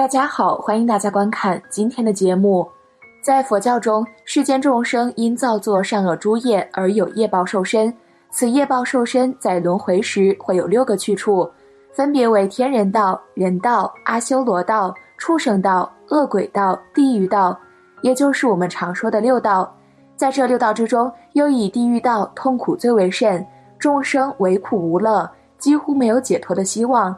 大家好，欢迎大家观看今天的节目。在佛教中，世间众生因造作善恶诸业而有业报受身，此业报受身在轮回时会有六个去处，分别为天人道、人道、阿修罗道、畜生道、恶鬼道、地狱道，也就是我们常说的六道。在这六道之中，又以地狱道痛苦最为甚，众生唯苦无乐，几乎没有解脱的希望。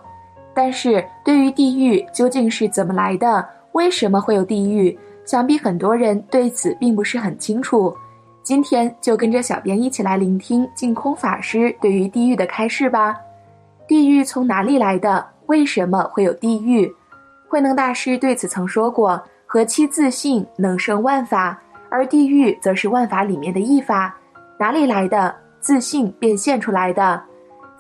但是对于地狱究竟是怎么来的，为什么会有地狱，想必很多人对此并不是很清楚。今天就跟着小编一起来聆听净空法师对于地狱的开示吧。地狱从哪里来的？为什么会有地狱？慧能大师对此曾说过：“何其自信，能生万法，而地狱则是万法里面的一法。哪里来的？自信变现出来的。”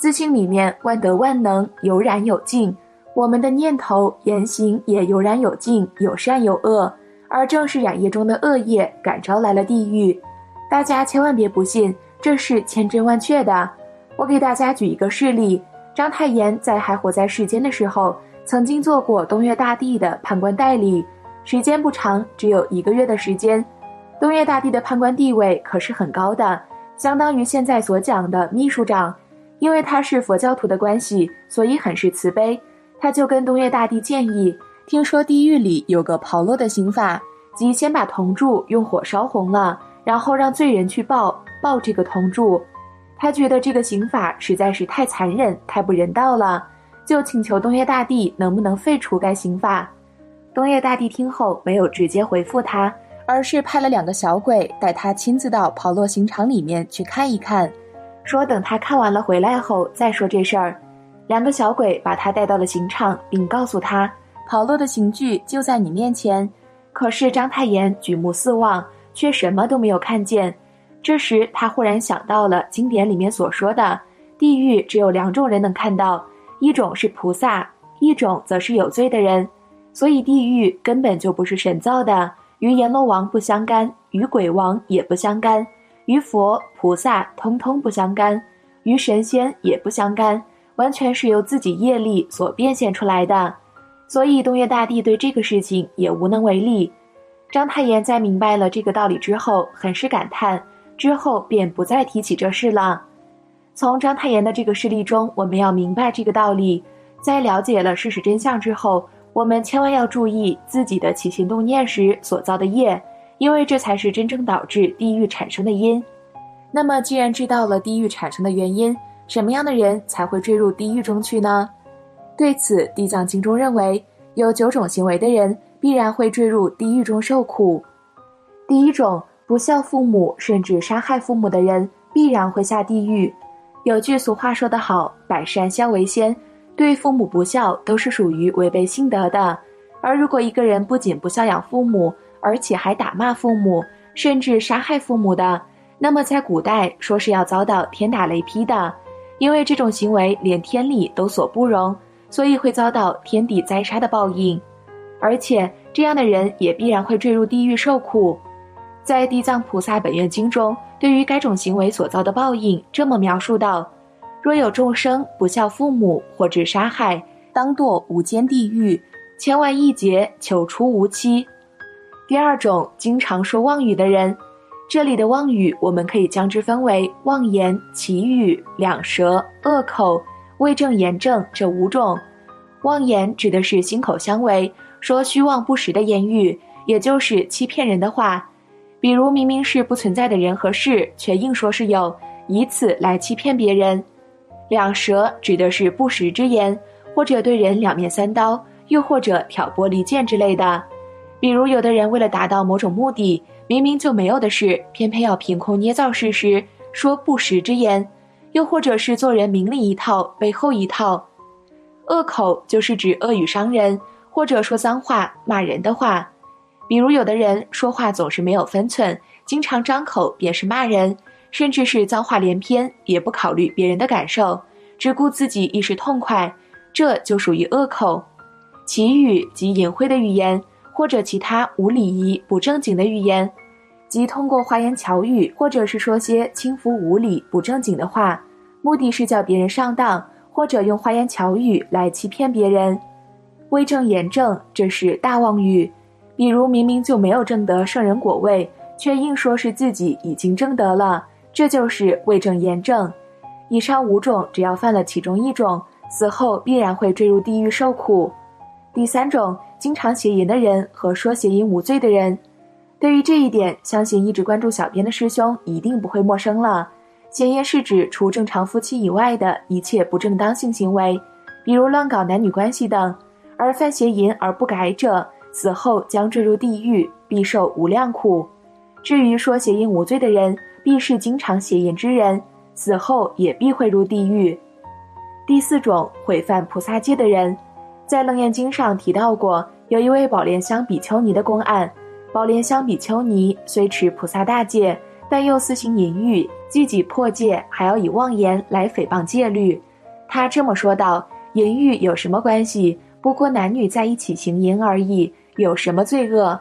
自信里面万德万能，有染有净，我们的念头言行也有染有净，有善有恶，而正是染业中的恶业感召来了地狱。大家千万别不信，这是千真万确的。我给大家举一个事例：章太炎在还活在世间的时候，曾经做过东岳大帝的判官代理，时间不长，只有一个月的时间。东岳大帝的判官地位可是很高的，相当于现在所讲的秘书长。因为他是佛教徒的关系，所以很是慈悲。他就跟东岳大帝建议：听说地狱里有个炮烙的刑法，即先把铜柱用火烧红了，然后让罪人去抱抱这个铜柱。他觉得这个刑法实在是太残忍、太不人道了，就请求东岳大帝能不能废除该刑法。东岳大帝听后没有直接回复他，而是派了两个小鬼带他亲自到炮烙刑场里面去看一看。说等他看完了回来后再说这事儿。两个小鬼把他带到了刑场，并告诉他，跑路的刑具就在你面前。可是章太炎举目四望，却什么都没有看见。这时他忽然想到了经典里面所说的，地狱只有两种人能看到，一种是菩萨，一种则是有罪的人。所以地狱根本就不是神造的，与阎罗王不相干，与鬼王也不相干。与佛菩萨通通不相干，与神仙也不相干，完全是由自己业力所变现出来的。所以东岳大帝对这个事情也无能为力。章太炎在明白了这个道理之后，很是感叹，之后便不再提起这事了。从章太炎的这个事例中，我们要明白这个道理。在了解了事实真相之后，我们千万要注意自己的起心动念时所造的业。因为这才是真正导致地狱产生的因。那么，既然知道了地狱产生的原因，什么样的人才会坠入地狱中去呢？对此，《地藏经》中认为，有九种行为的人必然会坠入地狱中受苦。第一种，不孝父母甚至杀害父母的人，必然会下地狱。有句俗话说得好：“百善孝为先”，对父母不孝都是属于违背性德的。而如果一个人不仅不孝养父母，而且还打骂父母，甚至杀害父母的，那么在古代说是要遭到天打雷劈的，因为这种行为连天理都所不容，所以会遭到天地灾杀的报应。而且这样的人也必然会坠入地狱受苦。在《地藏菩萨本愿经》中，对于该种行为所遭的报应这么描述道：若有众生不孝父母或致杀害，当堕无间地狱，千万亿劫，求出无期。第二种经常说妄语的人，这里的妄语我们可以将之分为妄言、绮语、两舌、恶口、未正言正这五种。妄言指的是心口相违，说虚妄不实的言语，也就是欺骗人的话。比如明明是不存在的人和事，却硬说是有，以此来欺骗别人。两舌指的是不实之言，或者对人两面三刀，又或者挑拨离间之类的。比如，有的人为了达到某种目的，明明就没有的事，偏偏要凭空捏造事实，说不实之言；又或者是做人明里一套，背后一套。恶口就是指恶语伤人，或者说脏话、骂人的话。比如，有的人说话总是没有分寸，经常张口便是骂人，甚至是脏话连篇，也不考虑别人的感受，只顾自己一时痛快，这就属于恶口。绮语及隐晦的语言。或者其他无礼仪、不正经的语言，即通过花言巧语，或者是说些轻浮无礼、不正经的话，目的是叫别人上当，或者用花言巧语来欺骗别人。为正言正，这是大妄语。比如明明就没有证得圣人果位，却硬说是自己已经证得了，这就是为正言正。以上五种，只要犯了其中一种，死后必然会坠入地狱受苦。第三种，经常邪淫的人和说邪淫无罪的人。对于这一点，相信一直关注小编的师兄一定不会陌生了。邪淫是指除正常夫妻以外的一切不正当性行为，比如乱搞男女关系等。而犯邪淫而不改者，死后将坠入地狱，必受无量苦。至于说邪淫无罪的人，必是经常邪淫之人，死后也必会入地狱。第四种，毁犯菩萨戒的人，在《楞严经》上提到过，有一位宝莲香比丘尼的公案。宝莲香比丘尼虽持菩萨大戒，但又私行淫欲，既己破戒，还要以妄言来诽谤戒律。他这么说道：“淫欲有什么关系？”不过男女在一起行淫而已，有什么罪恶？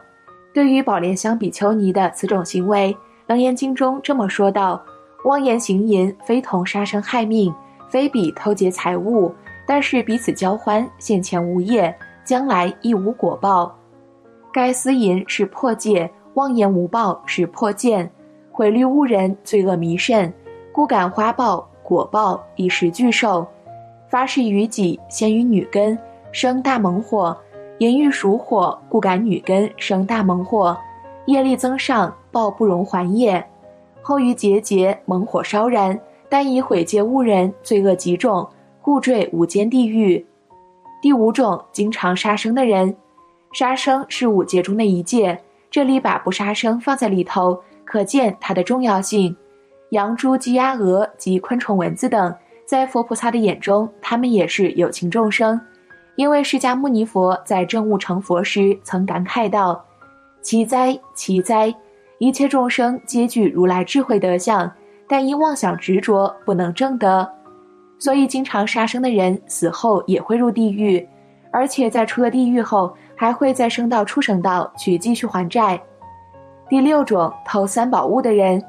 对于宝莲香比丘尼的此种行为，《楞严经》中这么说道：“妄言行淫，非同杀生害命，非比偷劫财物，但是彼此交欢，现前无业，将来亦无果报。该私淫是破戒，妄言无报是破见，毁律误人，罪恶弥甚，故感花报果报，以时俱受。发誓于己，先于女根。”生大猛火，淫欲属火，故感女根生大猛火，业力增上，报不容还业。后于节节猛火烧燃，但以毁戒误人，罪恶极重，故坠无间地狱。第五种，经常杀生的人，杀生是五戒中的一戒，这里把不杀生放在里头，可见它的重要性。羊、猪、鸡、鸭、鹅及昆虫、蚊子等，在佛菩萨的眼中，他们也是有情众生。因为释迦牟尼佛在证悟成佛时曾感慨道：“奇哉，奇哉！一切众生皆具如来智慧德相，但因妄想执着不能证得，所以经常杀生的人死后也会入地狱，而且在出了地狱后还会再升到畜生道去继续还债。”第六种偷三宝物的人，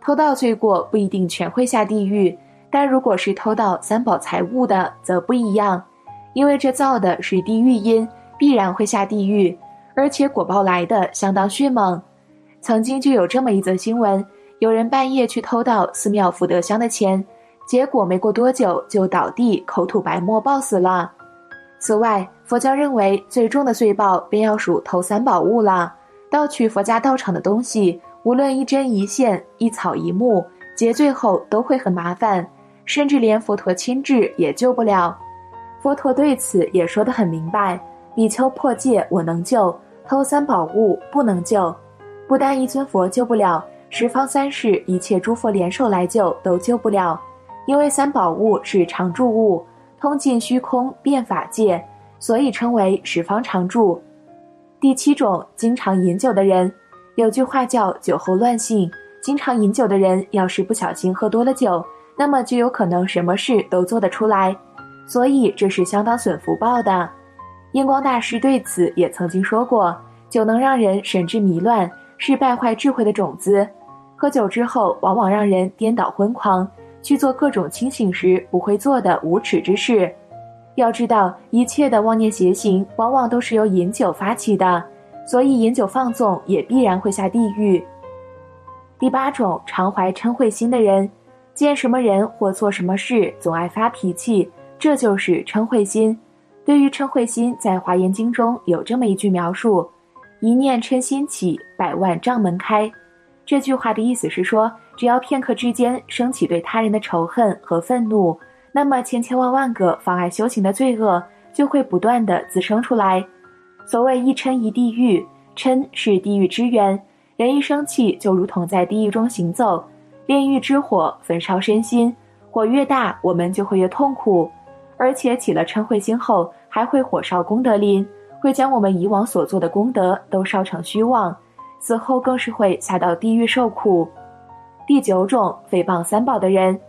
偷盗罪过不一定全会下地狱，但如果是偷盗三宝财物的，则不一样。因为这造的是地狱因，必然会下地狱，而且果报来的相当迅猛。曾经就有这么一则新闻：有人半夜去偷盗寺庙福德箱的钱，结果没过多久就倒地口吐白沫暴死了。此外，佛教认为最重的罪报便要数偷三宝物了。盗取佛家道场的东西，无论一针一线、一草一木，结罪后都会很麻烦，甚至连佛陀亲至也救不了。佛陀对此也说得很明白：比丘破戒我能救，偷三宝物不能救。不但一尊佛救不了，十方三世一切诸佛联手来救都救不了，因为三宝物是常住物，通尽虚空变法界，所以称为十方常住。第七种，经常饮酒的人，有句话叫“酒后乱性”。经常饮酒的人，要是不小心喝多了酒，那么就有可能什么事都做得出来。所以这是相当损福报的。印光大师对此也曾经说过：“酒能让人神志迷乱，是败坏智慧的种子。喝酒之后，往往让人颠倒昏狂，去做各种清醒时不会做的无耻之事。要知道，一切的妄念邪行，往往都是由饮酒发起的，所以饮酒放纵也必然会下地狱。”第八种，常怀嗔恚心的人，见什么人或做什么事，总爱发脾气。这就是嗔恚心。对于嗔恚心，在《华严经》中有这么一句描述：“一念嗔心起，百万障门开。”这句话的意思是说，只要片刻之间升起对他人的仇恨和愤怒，那么千千万万个妨碍修行的罪恶就会不断的滋生出来。所谓一嗔一地狱，嗔是地狱之源，人一生气就如同在地狱中行走，炼狱之火焚烧身心，火越大，我们就会越痛苦。而且起了嗔恚心后，还会火烧功德林，会将我们以往所做的功德都烧成虚妄，死后更是会下到地狱受苦。第九种诽谤三宝的人，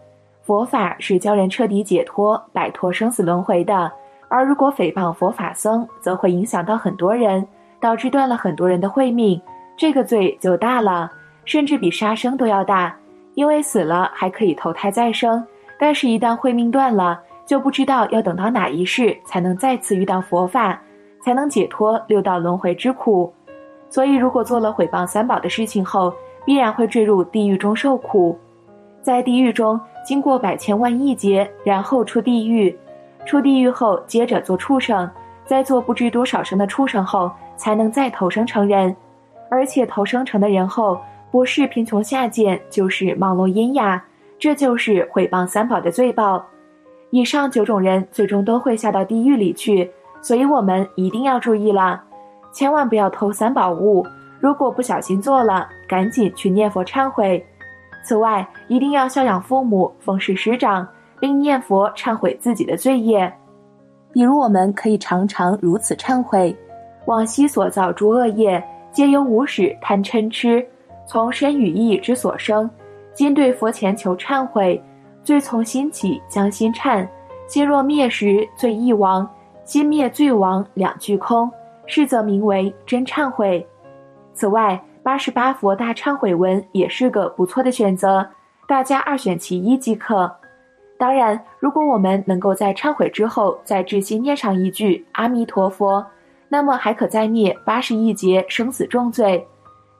佛法是教人彻底解脱、摆脱生死轮回的，而如果诽谤佛法僧，则会影响到很多人，导致断了很多人的慧命，这个罪就大了，甚至比杀生都要大，因为死了还可以投胎再生，但是一旦慧命断了。就不知道要等到哪一世才能再次遇到佛法，才能解脱六道轮回之苦。所以，如果做了毁谤三宝的事情后，必然会坠入地狱中受苦。在地狱中，经过百千万亿劫，然后出地狱。出地狱后，接着做畜生，在做不知多少生的畜生后，才能再投生成人。而且投生成的人后，不是贫穷下贱，就是莽落阴哑，这就是毁谤三宝的罪报。以上九种人最终都会下到地狱里去，所以我们一定要注意了，千万不要偷三宝物。如果不小心做了，赶紧去念佛忏悔。此外，一定要孝养父母，奉事师长，并念佛忏悔自己的罪业。比如，我们可以常常如此忏悔：往昔所造诸恶业，皆由无始贪嗔痴，从身语意之所生。今对佛前求忏悔。罪从心起，将心忏。心若灭时，罪亦亡；心灭，罪亡，两俱空。是则名为真忏悔。此外，八十八佛大忏悔文也是个不错的选择，大家二选其一即可。当然，如果我们能够在忏悔之后再至心念上一句阿弥陀佛，那么还可再灭八十一劫生死重罪。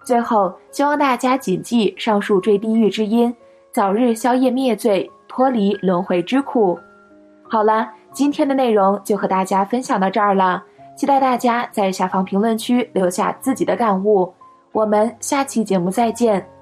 最后，希望大家谨记上述坠地狱之因。早日消业灭罪，脱离轮回之苦。好了，今天的内容就和大家分享到这儿了，期待大家在下方评论区留下自己的感悟。我们下期节目再见。